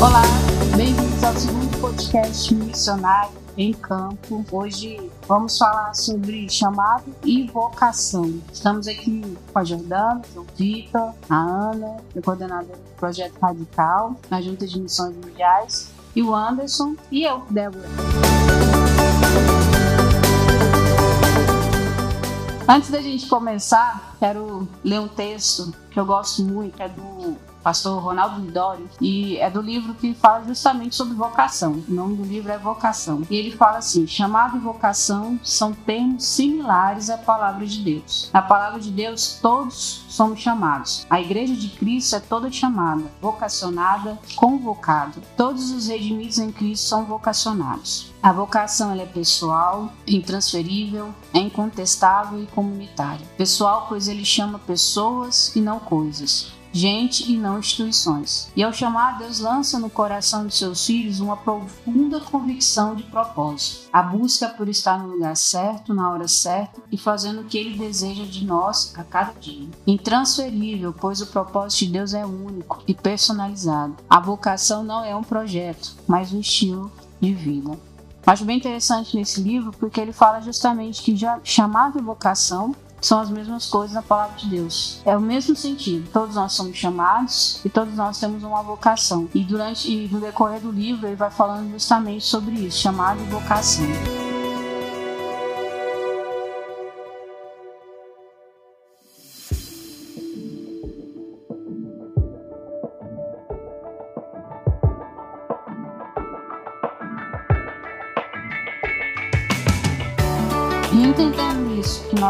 Olá, bem-vindos ao segundo podcast Missionário em Campo. Hoje vamos falar sobre chamado e vocação. Estamos aqui com a Jordana, o Vitor, a Ana, a coordenadora do Projeto Radical, na Junta de Missões Mundiais, e o Anderson e eu, Débora. Antes da gente começar, quero ler um texto que eu gosto muito, que é do pastor Ronaldo Lidório, e é do livro que fala justamente sobre vocação. O nome do livro é Vocação. E ele fala assim: chamado e vocação são termos similares à palavra de Deus. Na palavra de Deus, todos somos chamados. A igreja de Cristo é toda chamada, vocacionada, convocado. Todos os redimidos em Cristo são vocacionados. A vocação é pessoal, intransferível, é incontestável e comunitária. Pessoal, pois ele chama pessoas e não coisas gente e não instituições. E ao chamar, Deus lança no coração de seus filhos uma profunda convicção de propósito, a busca por estar no lugar certo, na hora certa e fazendo o que Ele deseja de nós a cada dia. Intransferível, pois o propósito de Deus é único e personalizado. A vocação não é um projeto, mas um estilo de vida. Acho bem interessante nesse livro porque ele fala justamente que já chamado e vocação são as mesmas coisas na palavra de Deus. É o mesmo sentido. Todos nós somos chamados e todos nós temos uma vocação. E durante e no decorrer do livro ele vai falando justamente sobre isso, chamado e vocação.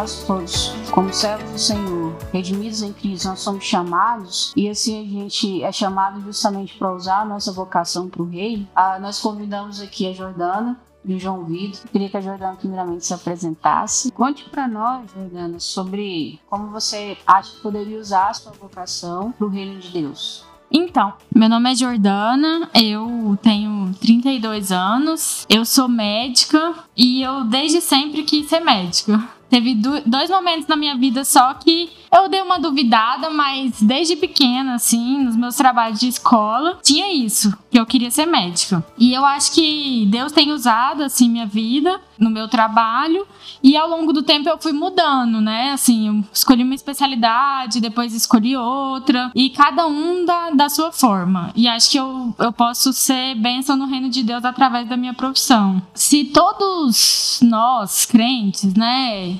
Nós todos, como servos do Senhor, redimidos em Cristo, nós somos chamados, e assim a gente é chamado justamente para usar a nossa vocação para o Rei, ah, nós convidamos aqui a Jordana, e o João Vitor. Queria que a Jordana primeiramente se apresentasse. Conte para nós, Jordana, sobre como você acha que poderia usar a sua vocação para o reino de Deus. Então, meu nome é Jordana, eu tenho 32 anos, eu sou médica e eu desde sempre quis ser médica. Teve dois momentos na minha vida só que eu dei uma duvidada, mas desde pequena, assim, nos meus trabalhos de escola, tinha isso, que eu queria ser médica. E eu acho que Deus tem usado, assim, minha vida, no meu trabalho, e ao longo do tempo eu fui mudando, né? Assim, eu escolhi uma especialidade, depois escolhi outra, e cada um da, da sua forma. E acho que eu, eu posso ser bênção no reino de Deus através da minha profissão. Se todos nós, crentes, né,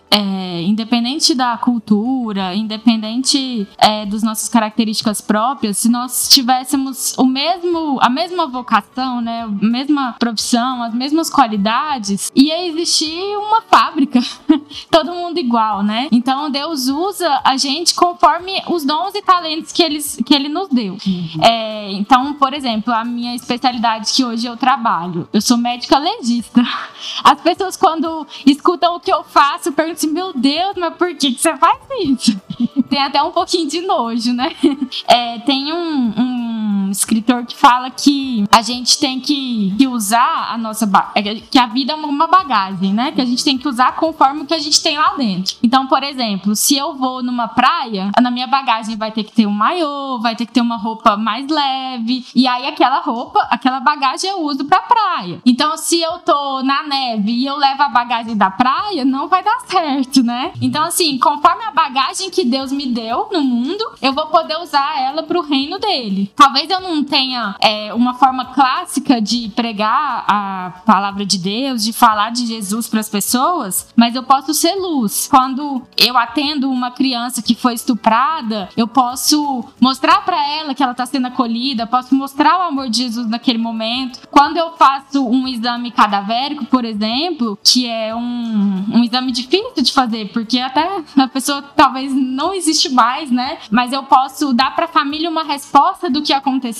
é, independente da cultura, independente é, das nossas características próprias, se nós tivéssemos o mesmo, a mesma vocação, né, a mesma profissão, as mesmas qualidades, ia existir uma fábrica, todo mundo igual, né? Então Deus usa a gente conforme os dons e talentos que, eles, que Ele nos deu. Uhum. É, então, por exemplo, a minha especialidade que hoje eu trabalho, eu sou médica legista. As pessoas quando escutam o que eu faço perguntam assim, meu Deus, mas por que, que você faz isso? tem até um pouquinho de nojo, né? É, tem um, um, escritor que fala que a gente tem que, que usar a nossa. É, que a vida é uma bagagem, né? Que a gente tem que usar conforme o que a gente tem lá dentro. Então, por exemplo, se eu vou numa praia, na minha bagagem vai ter que ter um maiô, vai ter que ter uma roupa mais leve. E aí, aquela roupa, aquela bagagem eu uso pra praia. Então, se eu tô na neve e eu levo a bagagem da praia, não vai dar certo, né? Então, assim, conforme a bagagem que Deus me deu no mundo, eu vou poder usar ela pro reino dele. Talvez eu não tenha é, uma forma clássica de pregar a palavra de Deus, de falar de Jesus para as pessoas, mas eu posso ser luz. Quando eu atendo uma criança que foi estuprada, eu posso mostrar para ela que ela está sendo acolhida, posso mostrar o amor de Jesus naquele momento. Quando eu faço um exame cadavérico, por exemplo, que é um, um exame difícil de fazer, porque até a pessoa talvez não existe mais, né? Mas eu posso dar para a família uma resposta do que aconteceu.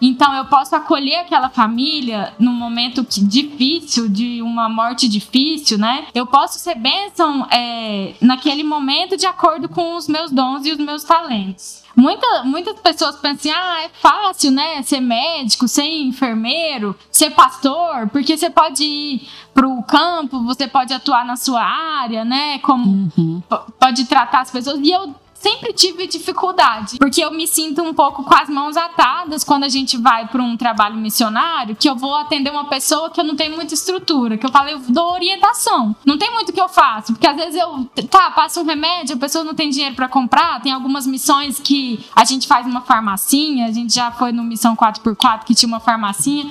Então eu posso acolher aquela família num momento difícil, de uma morte difícil, né? Eu posso ser bênção é, naquele momento de acordo com os meus dons e os meus talentos. Muita, muitas pessoas pensam assim, ah, é fácil, né? Ser médico, ser enfermeiro, ser pastor, porque você pode ir pro campo, você pode atuar na sua área, né? Como uhum. pode tratar as pessoas. E eu sempre tive dificuldade, porque eu me sinto um pouco com as mãos atadas quando a gente vai para um trabalho missionário, que eu vou atender uma pessoa que eu não tenho muita estrutura, que eu falo, eu dou orientação. Não tem muito que eu faço, porque às vezes eu, tá, passo um remédio, a pessoa não tem dinheiro para comprar, tem algumas missões que a gente faz uma farmacinha, a gente já foi no Missão 4x4 que tinha uma farmacinha.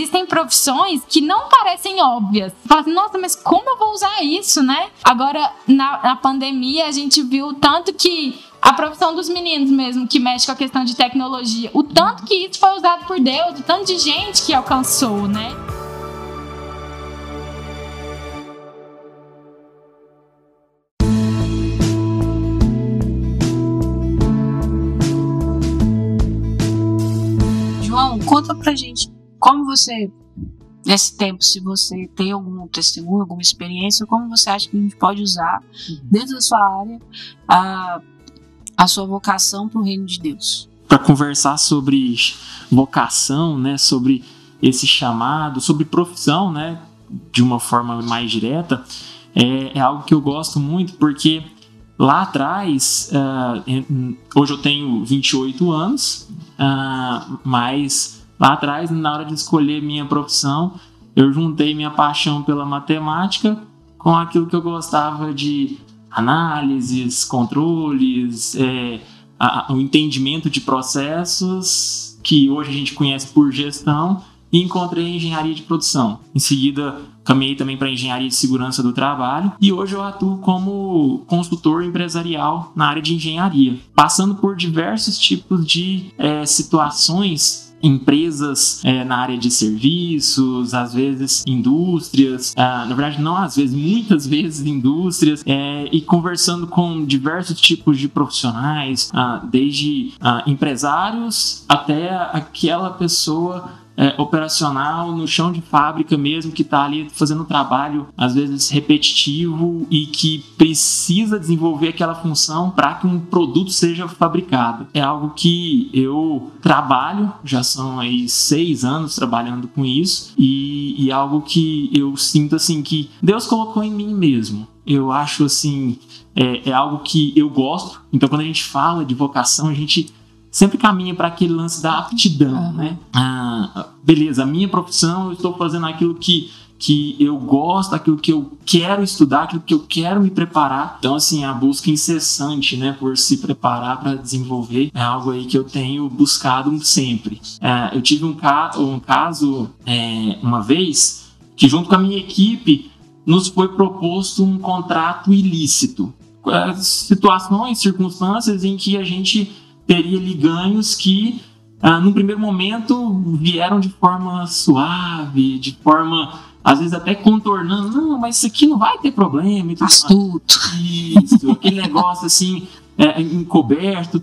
Existem profissões que não parecem óbvias. Fala assim, nossa, mas como eu vou usar isso, né? Agora, na, na pandemia, a gente viu tanto que a profissão dos meninos mesmo, que mexe com a questão de tecnologia, o tanto que isso foi usado por Deus, o tanto de gente que alcançou, né? João, conta pra gente como você, nesse tempo, se você tem algum testemunho, alguma experiência, como você acha que a gente pode usar dentro da sua área a, a sua vocação para o reino de Deus? Para conversar sobre vocação, né, sobre esse chamado, sobre profissão, né, de uma forma mais direta, é, é algo que eu gosto muito porque lá atrás, uh, hoje eu tenho 28 anos, uh, mas lá atrás, na hora de escolher minha profissão, eu juntei minha paixão pela matemática com aquilo que eu gostava de análises, controles, é, a, o entendimento de processos que hoje a gente conhece por gestão e encontrei engenharia de produção. Em seguida, caminhei também para engenharia de segurança do trabalho e hoje eu atuo como consultor empresarial na área de engenharia, passando por diversos tipos de é, situações empresas é, na área de serviços, às vezes indústrias, ah, na verdade não às vezes, muitas vezes indústrias, é, e conversando com diversos tipos de profissionais, ah, desde ah, empresários até aquela pessoa é, operacional no chão de fábrica mesmo, que está ali fazendo um trabalho às vezes repetitivo e que precisa desenvolver aquela função para que um produto seja fabricado. É algo que eu trabalho, já são aí seis anos trabalhando com isso, e, e algo que eu sinto assim que Deus colocou em mim mesmo. Eu acho assim, é, é algo que eu gosto. Então, quando a gente fala de vocação, a gente sempre caminha para aquele lance da aptidão, uhum. né? Ah, beleza, a minha profissão, eu estou fazendo aquilo que que eu gosto, aquilo que eu quero estudar, aquilo que eu quero me preparar. Então, assim, a busca incessante, né, por se preparar para desenvolver é algo aí que eu tenho buscado sempre. É, eu tive um, ca um caso é, uma vez que, junto com a minha equipe, nos foi proposto um contrato ilícito. É, situações, circunstâncias em que a gente teria ali ganhos que, ah, no primeiro momento, vieram de forma suave, de forma, às vezes até contornando. Não, mas isso aqui não vai ter problema. Astuto. Isso, aquele negócio assim, é, encoberto.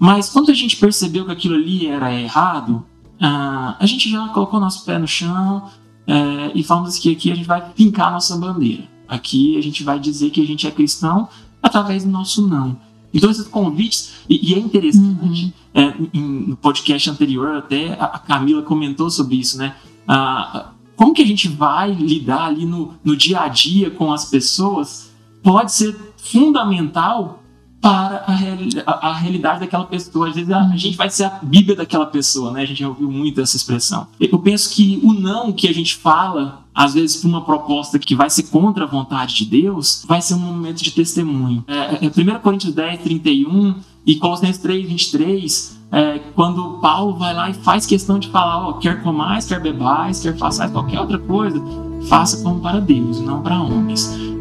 Mas quando a gente percebeu que aquilo ali era errado, ah, a gente já colocou nosso pé no chão é, e falamos que aqui a gente vai pincar nossa bandeira. Aqui a gente vai dizer que a gente é cristão através do nosso não. Então, esses convites, e, e é interessante, uhum. é, em, no podcast anterior, até a Camila comentou sobre isso, né? Ah, como que a gente vai lidar ali no, no dia a dia com as pessoas pode ser fundamental para a, reali a, a, realidade daquela pessoa. Às vezes a, a, gente vai ser a Bíblia daquela pessoa, né? A gente já ouviu muito essa expressão. Eu penso que o não que a gente fala, às vezes para uma proposta que vai ser contra a vontade de Deus, vai ser um momento de testemunho. É, é 1 Coríntios 10, 31 e Colossenses 3, 23, é, quando Paulo vai lá e faz questão de falar, ó, quer comais, quer bebais, quer façais qualquer outra coisa, faça como para Deus, não para homens.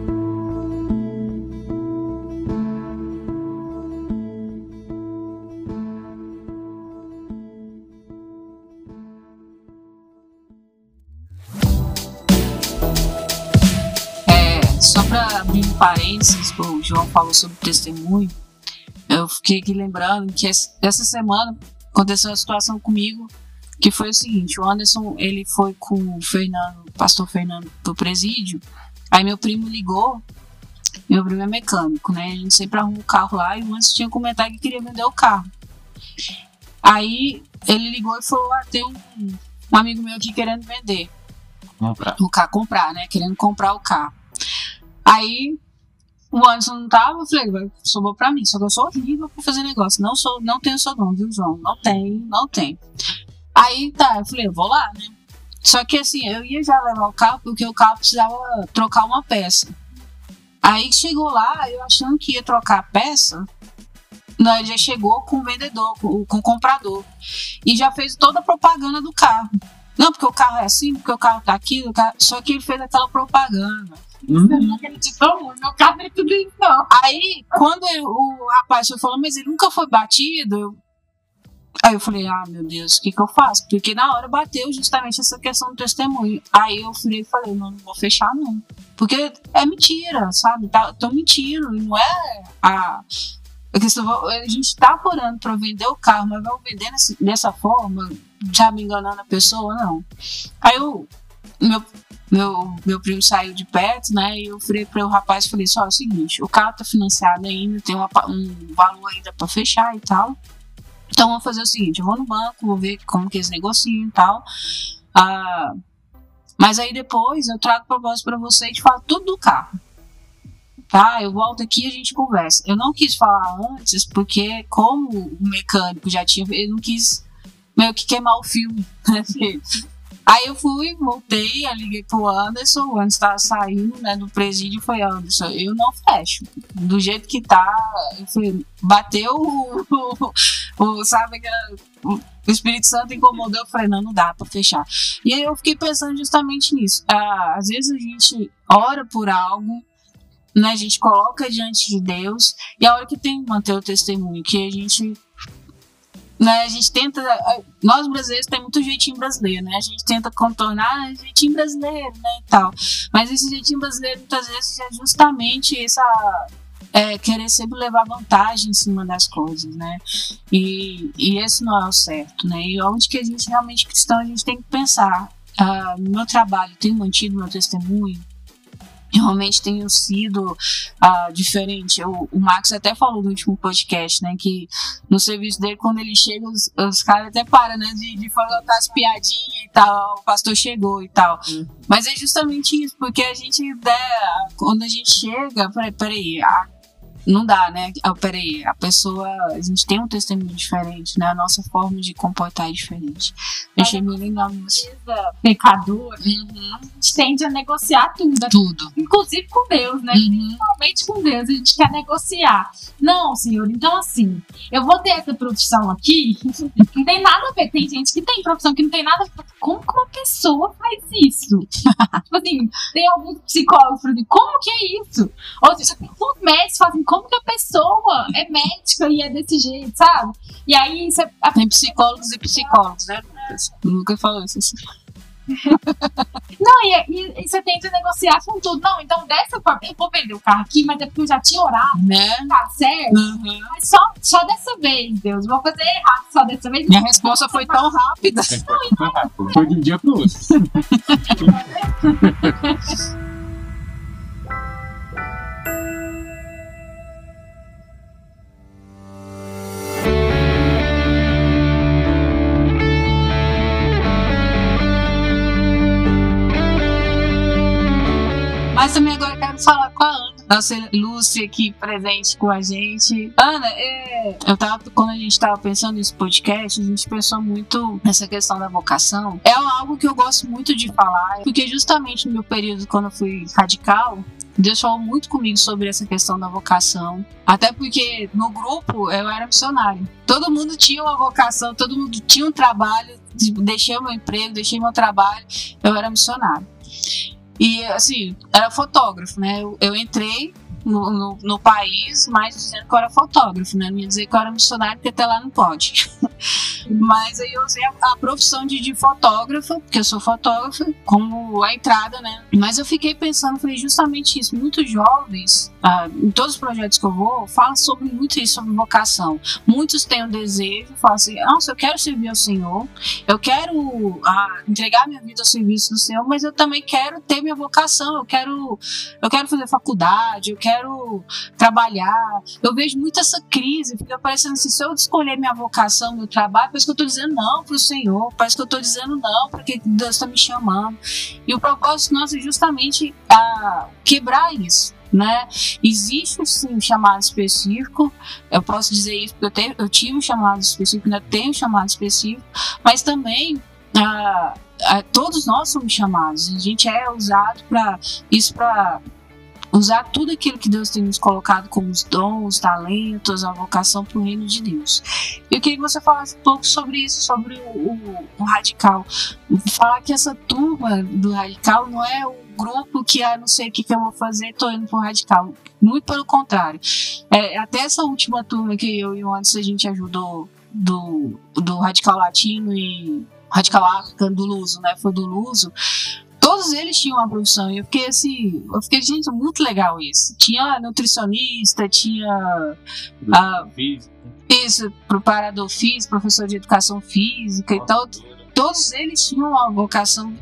Parênteses, o João falou sobre testemunho, eu fiquei aqui lembrando que essa semana aconteceu uma situação comigo que foi o seguinte, o Anderson, ele foi com o Fernando, pastor Fernando pro presídio, aí meu primo ligou, meu primo é mecânico, né, a gente sempre arruma o carro lá e o Anderson tinha comentado que queria vender o carro. Aí ele ligou e falou, ah, tem um, um amigo meu aqui querendo vender. Comprar. O carro, comprar, né, querendo comprar o carro. Aí o Anderson não tava, eu falei, sobrou pra mim. Só que eu sou horrível pra fazer negócio. Não sou, não tenho seu dom, viu, João? Não tenho, não tenho. Aí tá, eu falei, eu vou lá, né? Só que assim, eu ia já levar o carro porque o carro precisava trocar uma peça. Aí chegou lá, eu achando que ia trocar a peça, nós já chegou com o vendedor, com, com o comprador. E já fez toda a propaganda do carro. Não, porque o carro é assim, porque o carro tá aqui, carro... só que ele fez aquela propaganda. Hum. Não muito, meu carro é tudo isso, não. Aí, quando ele, o rapaz falou, mas ele nunca foi batido, Aí eu falei, ah, meu Deus, o que, que eu faço? Porque na hora bateu justamente essa questão do testemunho. Aí eu e falei, não, não vou fechar, não. Porque é mentira, sabe? Tá, tô mentindo, não é a. A, questão, a gente tá apurando para vender o carro, mas vai vender nesse, dessa forma, já me enganando a pessoa, não. Aí eu, meu, meu, meu primo saiu de perto, né? E eu falei para o rapaz, falei só é o seguinte, o carro tá financiado ainda, tem uma, um valor ainda para fechar e tal. Então vou fazer o seguinte, eu vou no banco, vou ver como que eles negociam e tal. Ah, mas aí depois eu trago propósito para você e te falo tudo do carro. Tá? Eu volto aqui e a gente conversa. Eu não quis falar antes, porque como o mecânico já tinha, ele não quis meio que queimar o filme. Aí eu fui, voltei, liguei pro Anderson, o Anderson tava saindo né, do presídio foi Anderson, eu não fecho. Do jeito que tá, falei, bateu o, o, o sabe, o Espírito Santo incomodou, eu falei, não, não dá pra fechar. E aí eu fiquei pensando justamente nisso. Ah, às vezes a gente ora por algo, né, a gente coloca diante de Deus, e a hora que tem que manter o testemunho, que a gente né, a gente tenta. Nós brasileiros temos muito jeitinho brasileiro, né? A gente tenta contornar ah, jeitinho brasileiro, né? E tal. Mas esse jeitinho brasileiro muitas vezes é justamente essa. É, querer sempre levar vantagem em cima das coisas, né? E, e esse não é o certo, né? E onde que a gente realmente cristão, a gente tem que pensar. Ah, no meu trabalho, tenho mantido meu testemunho, realmente tenham sido uh, diferente. O, o Max até falou no último podcast, né, que no serviço dele, quando ele chega, os, os caras até param, né, de, de falar as piadinhas e tal, o pastor chegou e tal. Hum. Mas é justamente isso, porque a gente, né, quando a gente chega, peraí, peraí, a não dá, né? Ah, peraí, a pessoa. A gente tem um testemunho diferente, né? A nossa forma de comportar é diferente. Achei meio legal isso. Pecador, uhum. a gente tende a negociar tudo. Tudo. Inclusive com Deus, né? Uhum. Principalmente com Deus, a gente quer negociar. Não, senhor, então assim, eu vou ter essa profissão aqui, não tem nada a ver. Tem gente que tem profissão que não tem nada a ver. Como que uma pessoa faz isso? tipo assim, tem alguns psicólogos, por exemplo, como que é isso? Ou seja, os médicos fazem como que a pessoa é médica e é desse jeito, sabe? E aí você. Tem psicólogos e psicólogos, né? Nunca falou isso assim. Não, e, e, e, você tenta negociar com tudo. Não, então dessa forma, eu vou vender o carro aqui, mas é porque eu já tinha orado. Né? Tá certo? Uhum. Mas só, só dessa vez, Deus. Vou fazer errado só dessa vez. Minha resposta foi tão rápida. Foi de um dia pro outro. Mas também agora quero falar com a Ana. Nossa Lúcia aqui presente com a gente. Ana, é, eu tava, quando a gente tava pensando nesse podcast, a gente pensou muito nessa questão da vocação. É algo que eu gosto muito de falar, porque justamente no meu período, quando eu fui radical, Deus falou muito comigo sobre essa questão da vocação. Até porque no grupo eu era missionário. Todo mundo tinha uma vocação, todo mundo tinha um trabalho. Deixei meu emprego, deixei meu trabalho, eu era missionário. E, assim, era fotógrafo, né? Eu, eu entrei no, no, no, país, mas dizendo que eu era fotógrafo, né? Não ia dizer que eu era missionário, porque até lá não pode. mas aí eu usei a, a profissão de, de fotógrafa, porque eu sou fotógrafa, como a entrada, né? Mas eu fiquei pensando, falei justamente isso. Muitos jovens, ah, em todos os projetos que eu vou, falam sobre muito isso, sobre vocação. Muitos têm o um desejo, falam assim, nossa, eu quero servir ao Senhor, eu quero ah, entregar minha vida ao serviço do Senhor, mas eu também quero ter minha vocação, eu quero, eu quero fazer faculdade, eu quero quero trabalhar. Eu vejo muito essa crise, fica parecendo assim, se eu escolher minha vocação, meu trabalho, parece que eu estou dizendo não para o Senhor, parece que eu estou dizendo não porque Deus está me chamando. E o propósito nosso é justamente a quebrar isso. Né? Existe sim um chamado específico, eu posso dizer isso porque eu, tenho, eu tive um chamado específico, ainda tenho um chamado específico, mas também ah, ah, todos nós somos chamados, a gente é usado para isso para usar tudo aquilo que Deus tem nos colocado como os dons, os talentos, a vocação para o reino de Deus. Eu queria que você falasse um pouco sobre isso, sobre o, o, o radical. Falar que essa turma do radical não é o grupo que ah, não sei o que, que eu vou fazer, estou indo para o radical. Muito pelo contrário. É, até essa última turma que eu e o Anderson a gente ajudou do, do radical latino e radical africano do Luso, né? Foi do Luso todos eles tinham uma profissão. E eu fiquei assim, eu fiquei, gente, muito legal isso. Tinha nutricionista, tinha. Uh, isso, preparador físico, professor de educação física. Então, todos eles tinham uma vocação.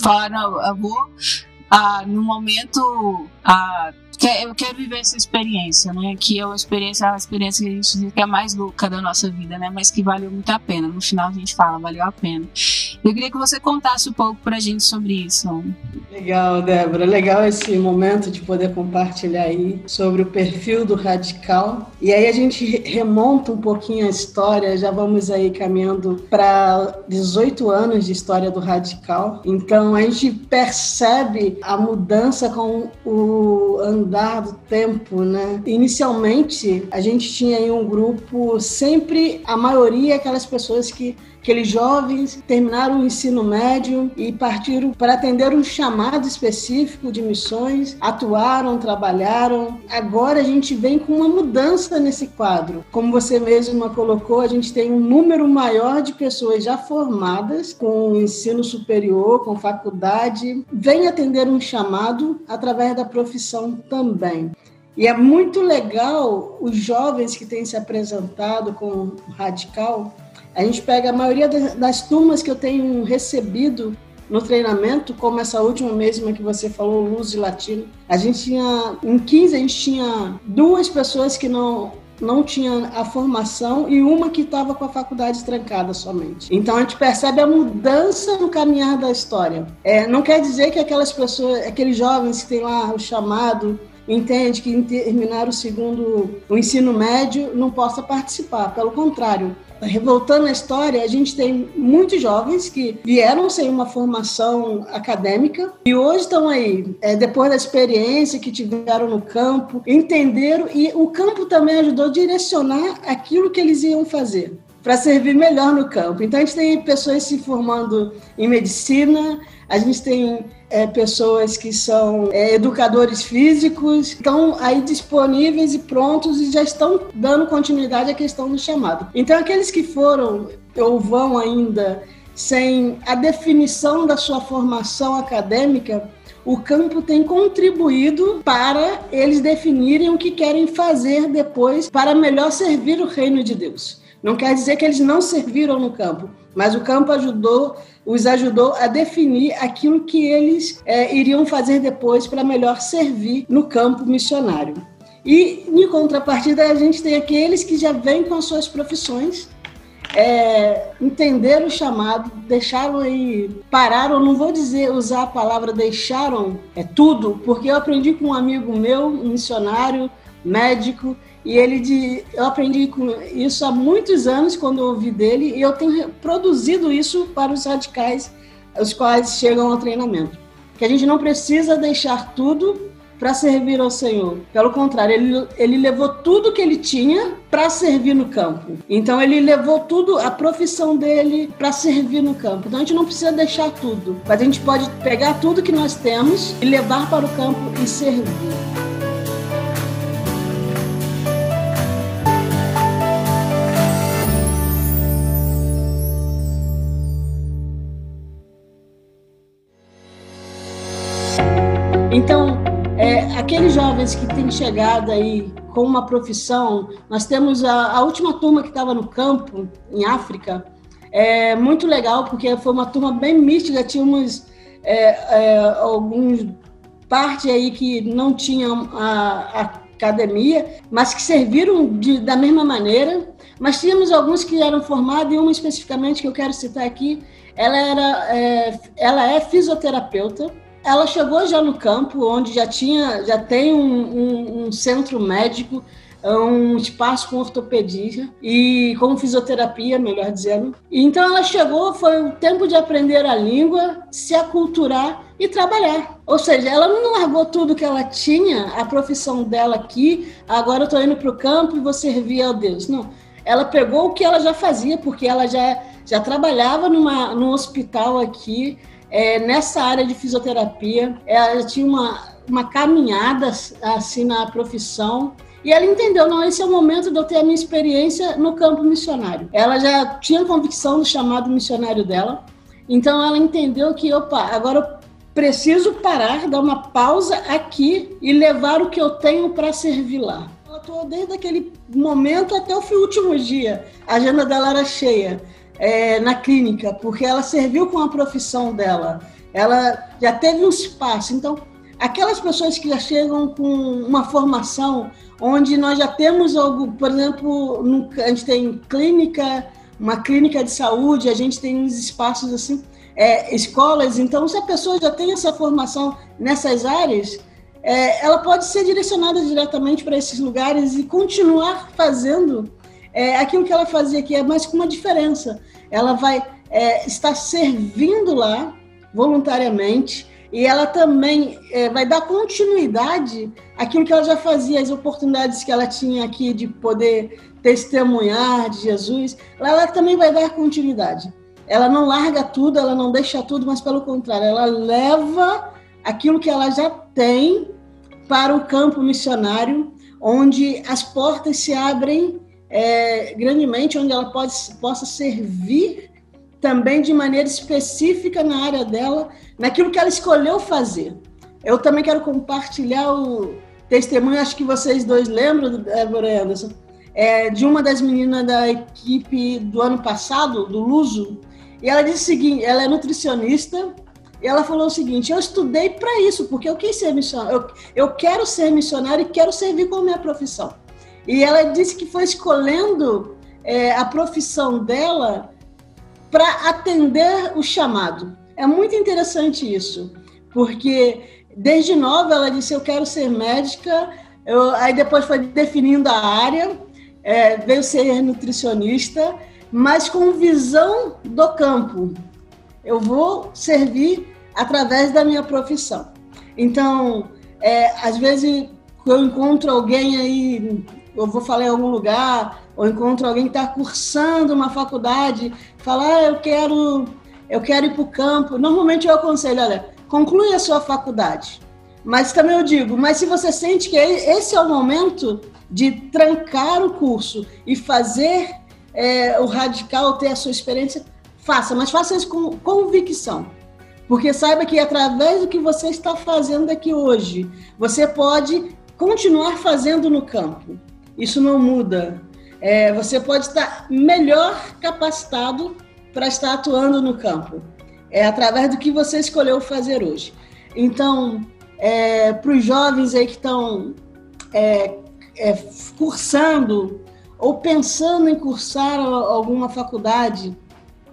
Falaram, eu vou, uh, no momento. Uh, eu quero viver essa experiência, né? Que é uma experiência, uma experiência que a gente diz que é mais louca da nossa vida, né? Mas que valeu muito a pena. No final a gente fala, valeu a pena. Eu queria que você contasse um pouco pra gente sobre isso. Legal, Débora. Legal esse momento de poder compartilhar aí sobre o perfil do radical. E aí a gente remonta um pouquinho a história, já vamos aí caminhando para 18 anos de história do radical. Então a gente percebe a mudança com o andar do tempo, né? Inicialmente, a gente tinha aí um grupo, sempre a maioria aquelas pessoas que aqueles jovens terminaram o ensino médio e partiram para atender um chamado específico de missões, atuaram, trabalharam. Agora a gente vem com uma mudança nesse quadro. Como você mesma colocou, a gente tem um número maior de pessoas já formadas com ensino superior, com faculdade, vem atender um chamado através da profissão também. E é muito legal os jovens que têm se apresentado com radical a gente pega a maioria das turmas que eu tenho recebido no treinamento, como essa última mesma que você falou, Luz e Latino. A gente tinha, em 15, a gente tinha duas pessoas que não não tinha a formação e uma que estava com a faculdade trancada somente. Então a gente percebe a mudança no caminhar da história. É, não quer dizer que aquelas pessoas, aqueles jovens que têm lá o chamado, entende que terminar o segundo, o ensino médio, não possa participar. Pelo contrário, Revoltando a história, a gente tem muitos jovens que vieram sem uma formação acadêmica e hoje estão aí, é, depois da experiência que tiveram no campo, entenderam e o campo também ajudou a direcionar aquilo que eles iam fazer para servir melhor no campo. Então a gente tem pessoas se formando em medicina, a gente tem é, pessoas que são é, educadores físicos, estão aí disponíveis e prontos e já estão dando continuidade à questão do chamado. Então, aqueles que foram ou vão ainda sem a definição da sua formação acadêmica, o campo tem contribuído para eles definirem o que querem fazer depois para melhor servir o reino de Deus. Não quer dizer que eles não serviram no campo, mas o campo ajudou, os ajudou a definir aquilo que eles é, iriam fazer depois para melhor servir no campo missionário. E, em contrapartida, a gente tem aqueles que já vêm com as suas profissões, é, entenderam o chamado, deixaram aí, pararam, não vou dizer usar a palavra deixaram é tudo, porque eu aprendi com um amigo meu, um missionário, médico, e ele de, eu aprendi com isso há muitos anos quando eu ouvi dele e eu tenho produzido isso para os radicais, os quais chegam ao treinamento. Que a gente não precisa deixar tudo para servir ao Senhor. Pelo contrário, ele, ele levou tudo que ele tinha para servir no campo. Então ele levou tudo, a profissão dele para servir no campo. Então a gente não precisa deixar tudo, mas a gente pode pegar tudo que nós temos e levar para o campo e servir. Então, é, aqueles jovens que têm chegado aí com uma profissão, nós temos a, a última turma que estava no campo, em África, é muito legal, porque foi uma turma bem mística, tínhamos é, é, alguns parte aí que não tinham a, a academia, mas que serviram de, da mesma maneira. mas tínhamos alguns que eram formados, e uma especificamente que eu quero citar aqui, ela, era, é, ela é fisioterapeuta, ela chegou já no campo, onde já tinha, já tem um, um, um centro médico, um espaço com ortopedia e com fisioterapia, melhor dizendo. Então ela chegou, foi o tempo de aprender a língua, se aculturar e trabalhar. Ou seja, ela não largou tudo que ela tinha, a profissão dela aqui, agora eu estou indo para o campo e vou servir ao Deus. Não. Ela pegou o que ela já fazia, porque ela já, já trabalhava numa, num hospital aqui, é, nessa área de fisioterapia. Ela tinha uma, uma caminhada assim na profissão. E ela entendeu, não, esse é o momento de eu ter a minha experiência no campo missionário. Ela já tinha convicção do chamado missionário dela, então ela entendeu que, opa, agora eu preciso parar, dar uma pausa aqui e levar o que eu tenho para servir lá. Ela atuou desde aquele momento até o último dia. A agenda dela era cheia é, na clínica, porque ela serviu com a profissão dela. Ela já teve um espaço. Então, aquelas pessoas que já chegam com uma formação onde nós já temos algo, por exemplo, no, a gente tem clínica, uma clínica de saúde, a gente tem uns espaços assim, é, escolas, então se a pessoa já tem essa formação nessas áreas, é, ela pode ser direcionada diretamente para esses lugares e continuar fazendo é, aquilo que ela fazia aqui, é mas com uma diferença. Ela vai é, estar servindo lá voluntariamente, e ela também é, vai dar continuidade àquilo que ela já fazia, as oportunidades que ela tinha aqui de poder testemunhar de Jesus, ela também vai dar continuidade. Ela não larga tudo, ela não deixa tudo, mas pelo contrário, ela leva aquilo que ela já tem para o campo missionário, onde as portas se abrem é, grandemente, onde ela pode, possa servir também de maneira específica na área dela, naquilo que ela escolheu fazer. Eu também quero compartilhar o testemunho, acho que vocês dois lembram, Débora Anderson, é, de uma das meninas da equipe do ano passado, do Luso, e ela disse o seguinte, ela é nutricionista, e ela falou o seguinte, eu estudei para isso, porque eu quis ser missionária, eu, eu quero ser missionária e quero servir com a minha profissão. E ela disse que foi escolhendo é, a profissão dela para atender o chamado. É muito interessante isso, porque desde nova ela disse: Eu quero ser médica, eu, aí depois foi definindo a área, é, veio ser nutricionista, mas com visão do campo. Eu vou servir através da minha profissão. Então, é, às vezes, eu encontro alguém aí, eu vou falar em algum lugar, ou encontro alguém que está cursando uma faculdade, fala, ah, eu quero, eu quero ir para o campo. Normalmente eu aconselho, olha, conclui a sua faculdade. Mas também eu digo, mas se você sente que esse é o momento de trancar o curso e fazer é, o radical ter a sua experiência, faça, mas faça isso com convicção. Porque saiba que através do que você está fazendo aqui hoje, você pode continuar fazendo no campo. Isso não muda é, você pode estar melhor capacitado para estar atuando no campo. É através do que você escolheu fazer hoje. Então, é, para os jovens aí que estão é, é, cursando ou pensando em cursar alguma faculdade,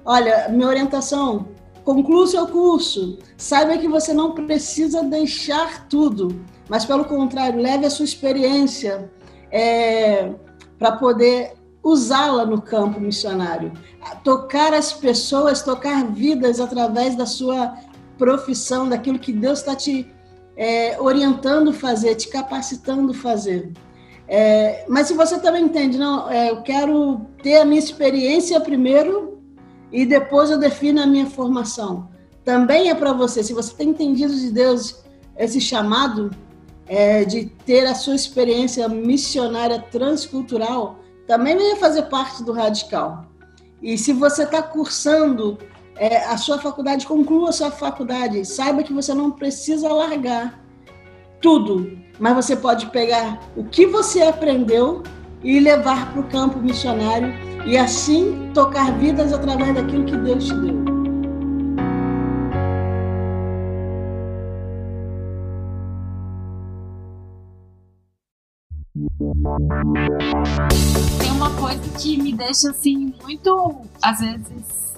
olha, minha orientação, conclua seu curso. Saiba que você não precisa deixar tudo, mas pelo contrário, leve a sua experiência. É, para poder usá-la no campo missionário, tocar as pessoas, tocar vidas através da sua profissão, daquilo que Deus está te é, orientando fazer, te capacitando fazer. É, mas se você também entende, não, é, eu quero ter a minha experiência primeiro e depois eu defino a minha formação. Também é para você. Se você tem entendido de Deus esse chamado, é, de ter a sua experiência missionária transcultural, também vai fazer parte do radical. E se você está cursando é, a sua faculdade, conclua a sua faculdade. Saiba que você não precisa largar tudo, mas você pode pegar o que você aprendeu e levar para o campo missionário e assim tocar vidas através daquilo que Deus te deu. Tem uma coisa que me deixa assim muito, às vezes,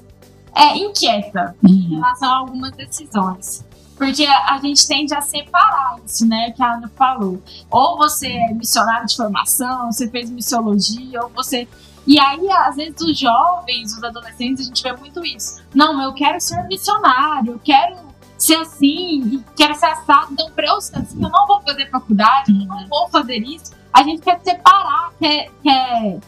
é inquieta uhum. em relação a algumas decisões. Porque a, gente tende a separar isso, né? Que a Ana falou. Ou você é missionário de formação, você fez missiologia, ou você. E aí, às vezes, os jovens, os adolescentes, a gente vê muito isso. Não, eu quero ser missionário, eu quero ser assim, quero ser assado. Então, pra eu ser assim, eu não vou fazer faculdade, eu não vou fazer isso. A gente quer separar, quer, quer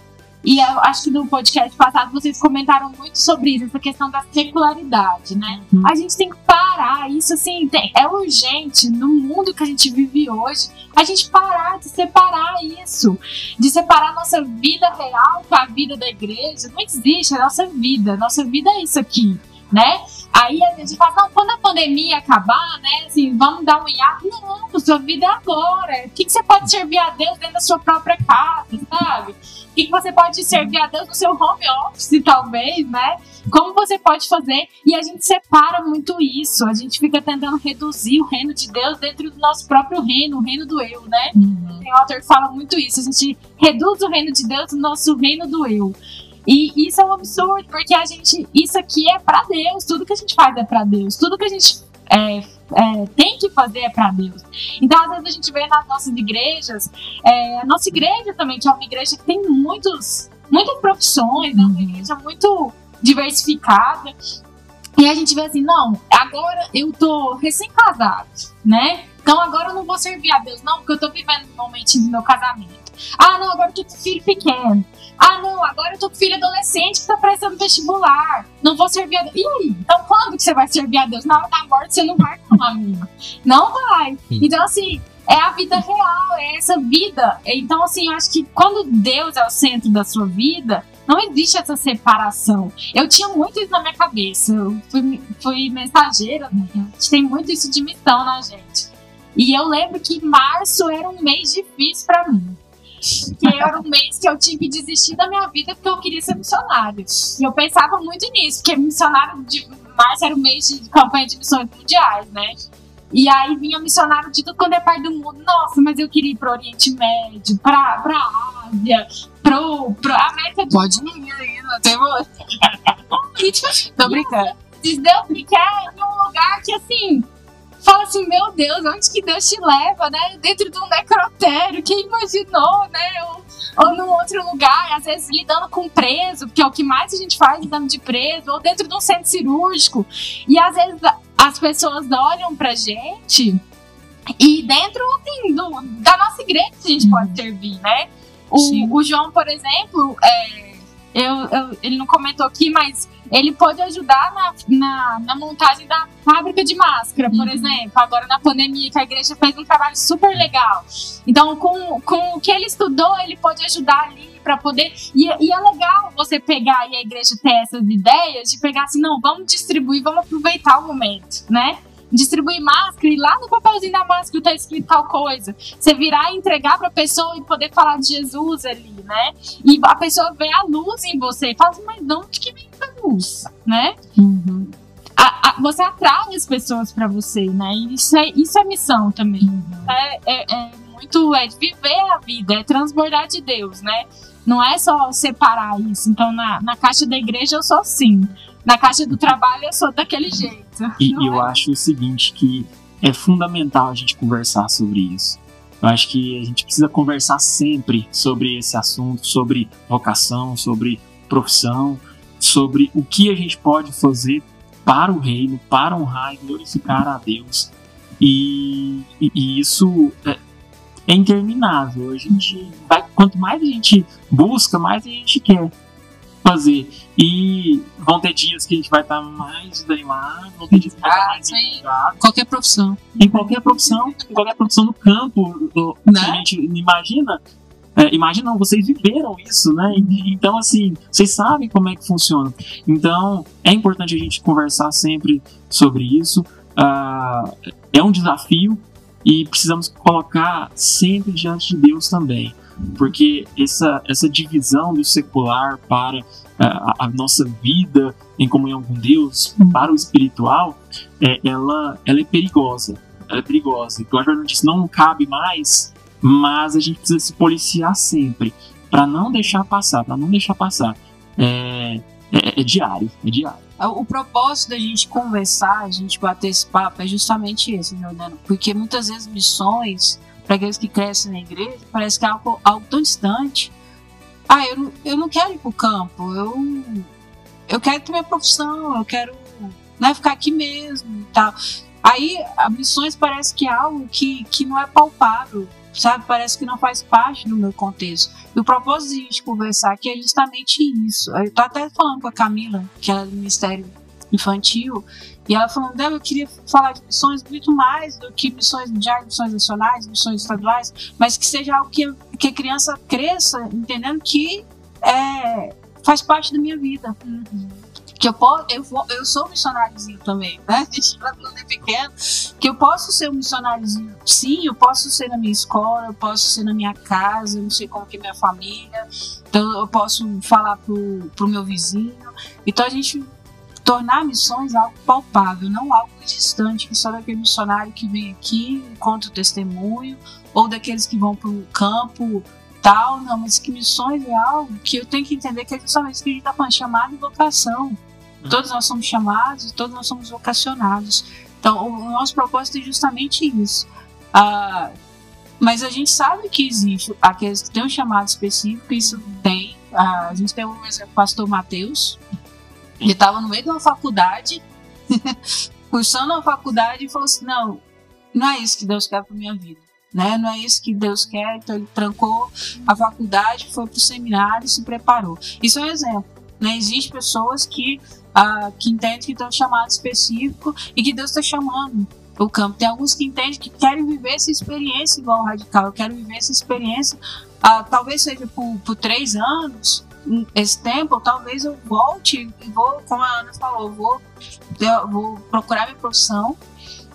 e eu acho que no podcast passado vocês comentaram muito sobre isso, essa questão da secularidade, né? Uhum. A gente tem que parar, isso assim, tem, é urgente no mundo que a gente vive hoje, a gente parar de separar isso, de separar a nossa vida real com a vida da igreja. Não existe, é a nossa vida, nossa vida é isso aqui, né? Aí a gente fala, não, quando a pandemia acabar, né, assim, vamos dar um hiato. Não, sua vida é agora. O que, que você pode servir a Deus dentro da sua própria casa, sabe? O que, que você pode servir a Deus no seu home office, talvez, né? Como você pode fazer? E a gente separa muito isso. A gente fica tentando reduzir o reino de Deus dentro do nosso próprio reino, o reino do eu, né? Uhum. Tem um autor que fala muito isso. A gente reduz o reino de Deus no nosso reino do eu. E isso é um absurdo, porque a gente. Isso aqui é para Deus. Tudo que a gente faz é para Deus. Tudo que a gente é, é, tem que fazer é para Deus. Então, às vezes, a gente vê nas nossas igrejas, é, a nossa igreja também, que é uma igreja que tem muitos, muitas profissões, é uma uhum. igreja muito diversificada. E a gente vê assim, não, agora eu tô recém-casado, né? Então agora eu não vou servir a Deus, não, porque eu tô vivendo um momento do meu casamento. Ah, não, agora eu tô com filho pequeno. Ah, não, agora eu tô com filho adolescente que tá prestando vestibular. Não vou servir a Deus. E aí? Então quando que você vai servir a Deus? Na hora da morte você não vai, não, amigo. Não vai. Então, assim, é a vida real, é essa vida. Então, assim, eu acho que quando Deus é o centro da sua vida, não existe essa separação. Eu tinha muito isso na minha cabeça. Eu fui, fui mensageira, né? A gente tem muito isso de missão na gente. E eu lembro que março era um mês difícil para mim que era um mês que eu tive que desistir da minha vida porque eu queria ser missionário. E eu pensava muito nisso, porque missionário de março era o mês de campanha de missões mundiais, né? E aí vinha missionário de tudo quando é parte do mundo. Nossa, mas eu queria ir pro Oriente Médio, pra, pra Ásia, pro, pro América do Pode ir ainda, tem Tô brincando. Deus me quer em um lugar que, assim, fala assim, meu Deus, onde que Deus te leva, né? Dentro de um necrotério, quem imaginou, né? Ou, ou num outro lugar, às vezes lidando com preso, que é o que mais a gente faz lidando de preso, ou dentro de um centro cirúrgico. E às vezes as pessoas olham pra gente e dentro assim, do, da nossa igreja a gente pode uhum. servir, né? O, o João, por exemplo, é, eu, eu, ele não comentou aqui, mas ele pode ajudar na, na, na montagem da fábrica de máscara, por uhum. exemplo, agora na pandemia, que a igreja fez um trabalho super legal. Então, com, com o que ele estudou, ele pode ajudar ali para poder. E, e, é legal você pegar e a igreja ter essas ideias de pegar assim, não, vamos distribuir, vamos aproveitar o momento, né? Distribuir máscara e lá no papelzinho da máscara tá escrito tal coisa. Você virar e entregar pra pessoa e poder falar de Jesus ali, né? E a pessoa vê a luz em você e fala assim, mas de onde que vem essa luz, né? Uhum. A, a, você atrai as pessoas para você, né? E isso é, isso é missão também. Uhum. É, é, é muito, é viver a vida, é transbordar de Deus, né? Não é só separar isso. Então, na, na caixa da igreja eu sou assim. Na caixa do trabalho eu sou daquele jeito. E eu é? acho o seguinte, que é fundamental a gente conversar sobre isso. Eu acho que a gente precisa conversar sempre sobre esse assunto, sobre vocação, sobre profissão, sobre o que a gente pode fazer para o reino, para honrar e glorificar a Deus. E, e, e isso é, é, interminável. A gente vai, quanto mais a gente busca, mais a gente quer fazer. E vão ter dias que a gente vai estar mais desanimado, vão ter dias que vai estar mais desanimado. Qualquer profissão. Em qualquer profissão, em qualquer profissão no campo, né? a gente imagina. É, imagina, vocês viveram isso, né? Então, assim, vocês sabem como é que funciona. Então, é importante a gente conversar sempre sobre isso. Uh, é um desafio e precisamos colocar sempre diante de Deus também porque essa, essa divisão do secular para a, a nossa vida em comunhão com Deus, uhum. para o espiritual, é, ela, ela é perigosa. Ela é perigosa. Igual a Jordan disse, não cabe mais, mas a gente precisa se policiar sempre para não deixar passar, para não deixar passar. É, é, é, diário, é diário. O propósito da gente conversar, a gente bater esse papo é justamente esse, Jordano. Porque muitas vezes missões, para aqueles que crescem na igreja, parece que é algo, algo tão distante. Ah, eu, eu não quero ir pro campo, eu, eu quero ter minha profissão, eu quero né, ficar aqui mesmo e tal. Aí, a missões parece que é algo que, que não é palpável, sabe? Parece que não faz parte do meu contexto. E o propósito de a gente conversar aqui é justamente isso. Eu tô até falando com a Camila, que é do Ministério Infantil, e ela falando, eu queria falar de missões muito mais do que missões mundiais, missões nacionais, missões estaduais, mas que seja algo que, que a criança cresça entendendo que é, faz parte da minha vida. Uhum que eu posso, eu, vou, eu sou missionáriozinho também, né? Desde pequeno, que eu posso ser um missionáriozinho. Sim, eu posso ser na minha escola, eu posso ser na minha casa, eu não sei como que é minha família, então eu posso falar pro, pro meu vizinho. Então a gente tornar missões algo palpável, não algo distante, que só daquele missionário que vem aqui, conta o testemunho, ou daqueles que vão para o campo tal, não, mas que missões é algo que eu tenho que entender que é justamente isso que a gente está falando, chamado e vocação. Uhum. Todos nós somos chamados, todos nós somos vocacionados. Então, o nosso propósito é justamente isso. Ah, mas a gente sabe que existe aqueles que têm um chamado específico, isso tem. Ah, a gente tem um exemplo, pastor Mateus, ele estava no meio de uma faculdade, cursando uma faculdade e falou assim: não, não é isso que Deus quer para minha vida né? Não é isso que Deus quer, então ele trancou a faculdade, foi para o seminário e se preparou. Isso é um exemplo. Né? Existem pessoas que, ah, que entendem que um chamado específico e que Deus está chamando o campo. Tem alguns que entendem que querem viver essa experiência igual ao radical. Eu quero viver essa experiência, ah, talvez seja por, por três anos, esse tempo, talvez eu volte e vou, como a Ana falou, vou, vou procurar minha profissão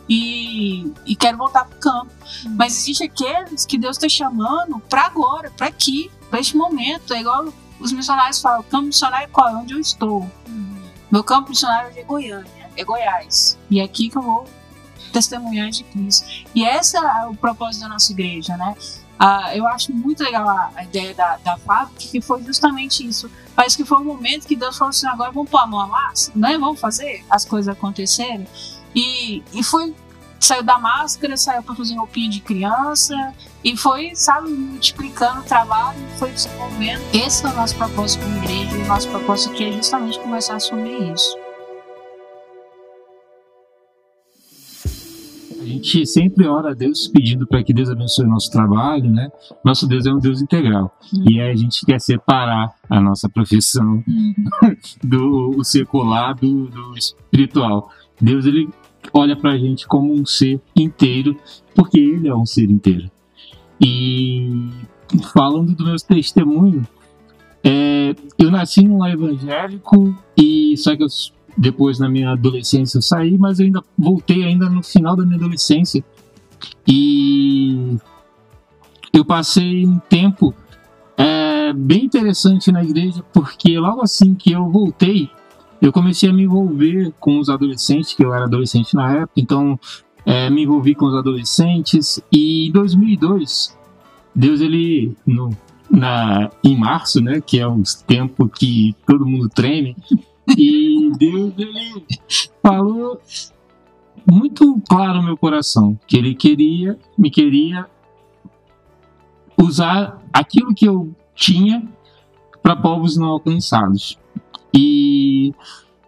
e, e quero voltar pro campo. Uhum. Mas existe aqueles que Deus está chamando para agora, para aqui, para este momento. É igual os missionários falam: o campo missionário é qual? É onde eu estou. Uhum. Meu campo missionário é Goiânia, é Goiás. E é aqui que eu vou testemunhar de Cristo. E esse é o propósito da nossa igreja, né? Ah, eu acho muito legal a, a ideia da, da que foi justamente isso. Parece que foi um momento que Deus falou assim: agora vamos pôr a mão à massa, né? vamos fazer as coisas acontecerem. E, e foi. Saiu da máscara, saiu para fazer roupinha de criança e foi, sabe, multiplicando o trabalho, foi desenvolvendo. Esse é o nosso propósito como igreja e o nosso propósito aqui é justamente conversar sobre isso. A gente sempre ora a Deus pedindo para que Deus abençoe o nosso trabalho, né? Nosso Deus é um Deus integral. Uhum. E aí a gente quer separar a nossa profissão uhum. do secular do, do espiritual. Deus ele olha para a gente como um ser inteiro, porque ele é um ser inteiro. E falando do meu testemunho, é, eu nasci num lar evangélico e só que eu, depois na minha adolescência eu saí, mas eu ainda voltei ainda no final da minha adolescência. E eu passei um tempo é, bem interessante na igreja porque logo assim que eu voltei eu comecei a me envolver com os adolescentes, que eu era adolescente na época, então é, me envolvi com os adolescentes. E em 2002 Deus ele no, na em março, né, que é o tempo que todo mundo treme, e Deus ele falou muito claro no meu coração que ele queria, me queria usar aquilo que eu tinha para povos não alcançados. E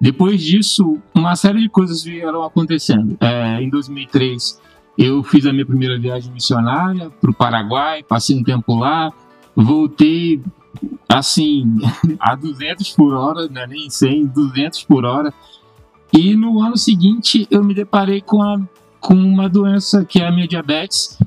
depois disso, uma série de coisas vieram acontecendo. É, em 2003, eu fiz a minha primeira viagem missionária para o Paraguai, passei um tempo lá, voltei assim a 200 por hora, né, nem 100, 200 por hora. E no ano seguinte eu me deparei com, a, com uma doença que é a minha diabetes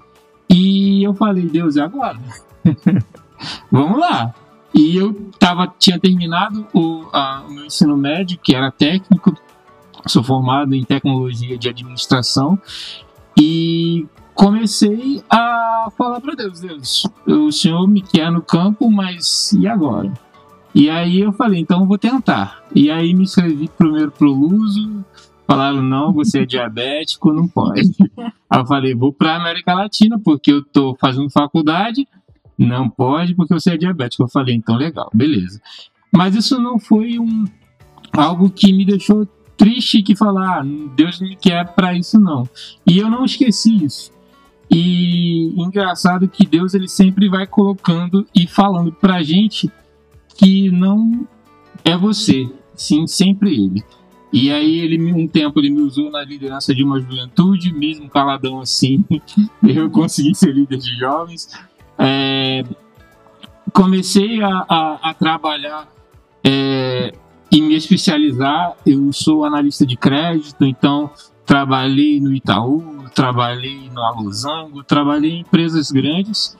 e eu falei, Deus, é agora. Vamos lá. E eu tava, tinha terminado o, a, o meu ensino médio, que era técnico, sou formado em tecnologia de administração, comecei a falar para Deus, Deus, o Senhor me quer no campo, mas e agora? E aí eu falei, então eu vou tentar. E aí me inscrevi primeiro pro Luso, falaram, não, você é diabético, não pode. Aí eu falei, vou para América Latina, porque eu tô fazendo faculdade, Não pode porque você é diabético. Eu falei, então legal, beleza. Mas isso não foi um algo que me deixou triste que falar, ah, Deus não me quer para isso não. E eu não esqueci isso. E engraçado que Deus ele sempre vai colocando e falando pra gente que não é você, sim, sempre ele. E aí ele um tempo ele me usou na liderança de uma juventude, mesmo caladão assim, eu consegui ser líder de jovens. É, comecei a, a, a trabalhar é, e me especializar. Eu sou analista de crédito, então trabalhei no Itaú, trabalhei no Alozango, trabalhei em empresas grandes.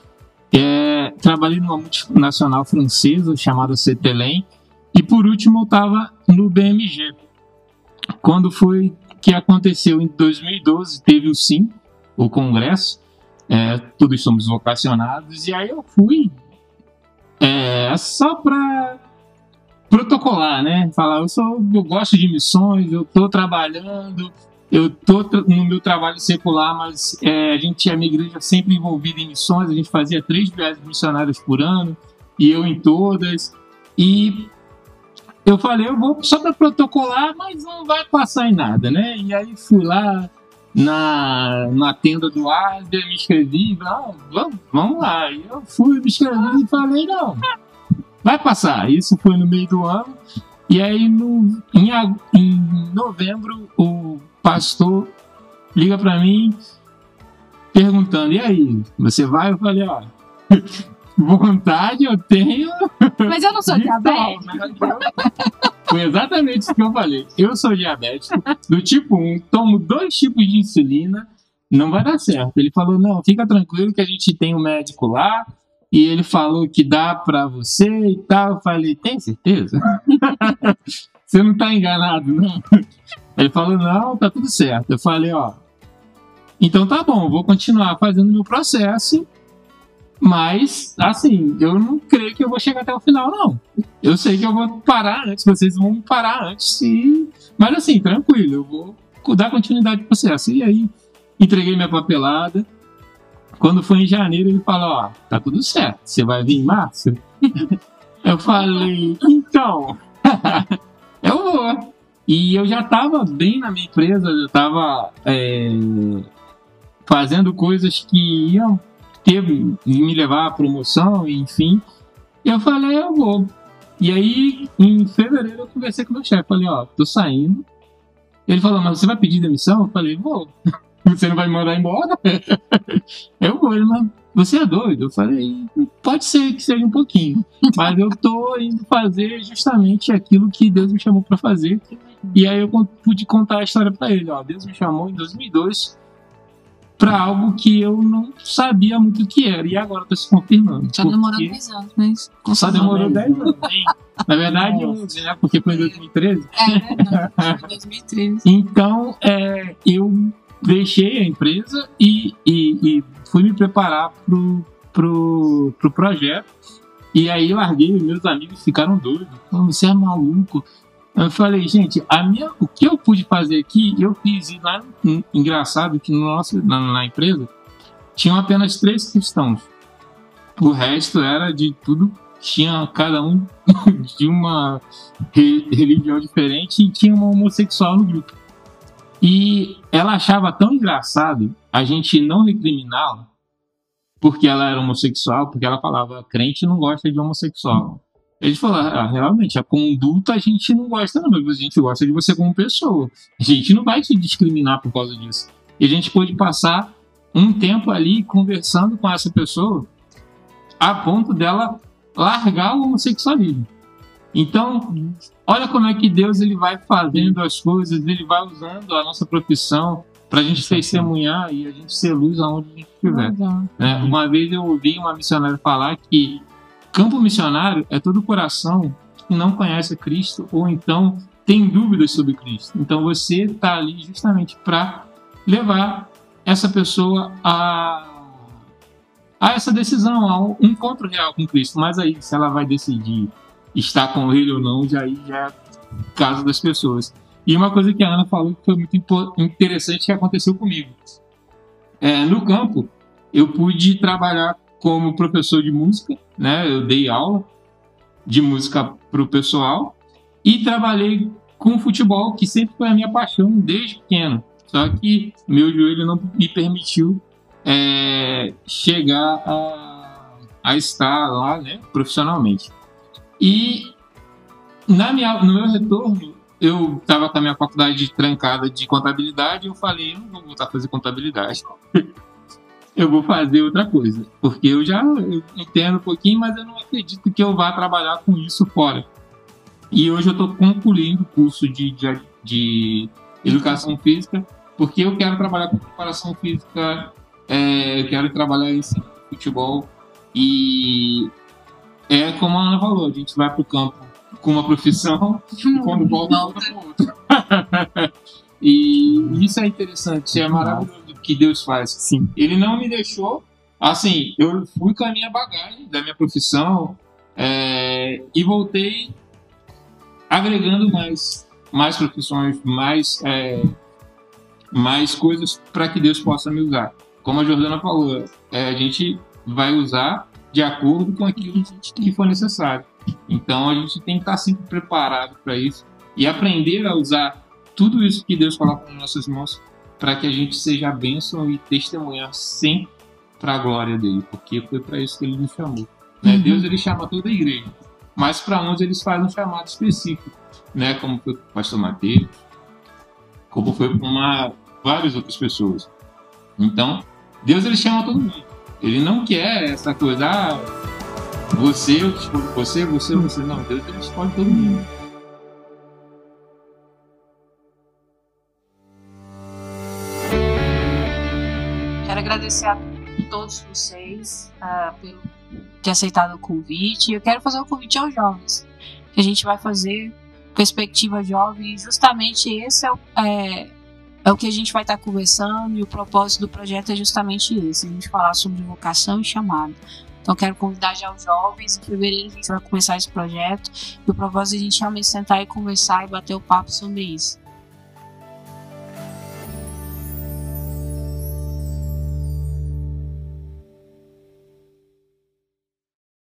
É, trabalhei numa multinacional francesa chamada Cetelem e por último eu estava no BMG. Quando foi que aconteceu em 2012, teve o SIM, o congresso, é, todos somos vocacionados, e aí eu fui é, só para protocolar, né? Falar, eu sou, eu gosto de missões, eu estou trabalhando, eu tô no meu trabalho secular, mas é, a gente, a minha igreja sempre envolvida em missões, a gente fazia três viagens missionárias por ano, e eu em todas, e eu falei, eu vou só para protocolar, mas não vai passar em nada, né? E aí fui lá na, na tenda do Asder, me inscrevi, não, vamos, vamos lá. E eu fui, me inscrevi e falei, não, vai passar. Isso foi no meio do ano. E aí, no, em, em novembro, o pastor liga para mim perguntando: e aí, você vai? Eu falei: ó, vontade eu tenho. Mas eu não sou diabético. Foi exatamente isso que eu falei. Eu sou diabético, do tipo 1, tomo dois tipos de insulina, não vai dar certo. Ele falou: não, fica tranquilo que a gente tem um médico lá. E ele falou que dá para você e tal. Eu falei: tem certeza? você não tá enganado, não? Ele falou: não, tá tudo certo. Eu falei: ó, então tá bom, vou continuar fazendo meu processo mas, assim, eu não creio que eu vou chegar até o final, não. Eu sei que eu vou parar antes, vocês vão parar antes. E... Mas, assim, tranquilo, eu vou dar continuidade ao processo. E aí, entreguei minha papelada. Quando foi em janeiro, ele falou: Ó, tá tudo certo, você vai vir em março? eu falei: Então, eu vou. E eu já estava bem na minha empresa, eu estava é, fazendo coisas que iam teve me levar à promoção, enfim. Eu falei, eu vou. E aí, em fevereiro, eu conversei com meu chefe. Falei, ó, tô saindo. Ele falou, mas você vai pedir demissão? Eu falei, vou. Você não vai me mandar embora? eu vou. Ele, mas você é doido? Eu falei, pode ser que seja um pouquinho. Mas eu tô indo fazer justamente aquilo que Deus me chamou para fazer. E aí eu pude contar a história para ele. Ó, Deus me chamou em 2002 para algo que eu não sabia muito o que era. E agora está se confirmando. Só demorou 10 anos, mas. Só demorou 10 anos. Na verdade, 11, né? Porque foi em 2013. É, foi 2013. então, é, eu deixei a empresa e, e, e fui me preparar pro, pro, pro projeto. E aí eu larguei, meus amigos ficaram doidos. Você é maluco. Eu falei, gente, a minha, o que eu pude fazer aqui, eu fiz. Lá, engraçado que no nosso, na, na empresa tinham apenas três cristãos. O resto era de tudo, tinha cada um de uma re, religião diferente e tinha uma homossexual no grupo. E ela achava tão engraçado a gente não recriminá-la porque ela era homossexual, porque ela falava crente não gosta de homossexual. Ele falou: ah, realmente, a conduta a gente não gosta, não, mas a gente gosta de você como pessoa. A gente não vai te discriminar por causa disso. E a gente pode passar um tempo ali conversando com essa pessoa a ponto dela largar o homossexualismo. Então, olha como é que Deus ele vai fazendo as coisas, ele vai usando a nossa profissão para a gente testemunhar e a gente ser luz aonde a gente estiver. É, uma vez eu ouvi uma missionária falar que Campo missionário é todo coração que não conhece Cristo ou então tem dúvidas sobre Cristo. Então você está ali justamente para levar essa pessoa a, a essa decisão, ao encontro real com Cristo. Mas aí, se ela vai decidir estar com ele ou não, já já é caso das pessoas. E uma coisa que a Ana falou que foi muito interessante que aconteceu comigo. É, no campo, eu pude trabalhar como professor de música, né? Eu dei aula de música para o pessoal e trabalhei com futebol, que sempre foi a minha paixão desde pequeno. Só que meu joelho não me permitiu é, chegar a, a, estar lá né, profissionalmente. E na minha, no meu retorno, eu estava com a minha faculdade trancada de contabilidade e eu falei, eu não vou voltar a fazer contabilidade. eu vou fazer outra coisa. Porque eu já entendo um pouquinho, mas eu não acredito que eu vá trabalhar com isso fora. E hoje eu estou concluindo o curso de, de, de, educação física, porque eu quero trabalhar com preparação física, é, eu quero trabalhar em futebol. E é como a Ana falou, a gente vai para o campo com uma profissão, e quando volta, volta para outra. e isso é interessante, é maravilhoso que Deus faz. Sim. Ele não me deixou. Assim, eu fui com a minha bagagem da minha profissão é, e voltei agregando mais, mais profissões, mais, é, mais coisas para que Deus possa me usar. Como a Jordana falou, é, a gente vai usar de acordo com aquilo que for necessário. Então a gente tem que estar sempre preparado para isso e aprender a usar tudo isso que Deus coloca nas nossas mãos para que a gente seja bênção e testemunhar sempre para a glória dele, porque foi para isso que ele nos chamou. Né? Uhum. Deus ele chama toda a igreja, mas para uns eles fazem um chamado específico, né? como foi o pastor Mateus, como foi para várias outras pessoas. Então, Deus ele chama todo mundo. Ele não quer essa coisa, ah, você, você, você, você. Não, Deus ele escolhe todo mundo. agradecer a todos vocês uh, pelo ter aceitado o convite. Eu quero fazer um convite aos jovens, a gente vai fazer perspectiva jovem. Justamente esse é o, é, é o que a gente vai estar conversando e o propósito do projeto é justamente esse: a gente falar sobre vocação e chamado. Então, quero convidar já os jovens. Em fevereiro, a gente vai começar esse projeto. E o propósito é a gente realmente sentar e conversar e bater o papo sobre isso.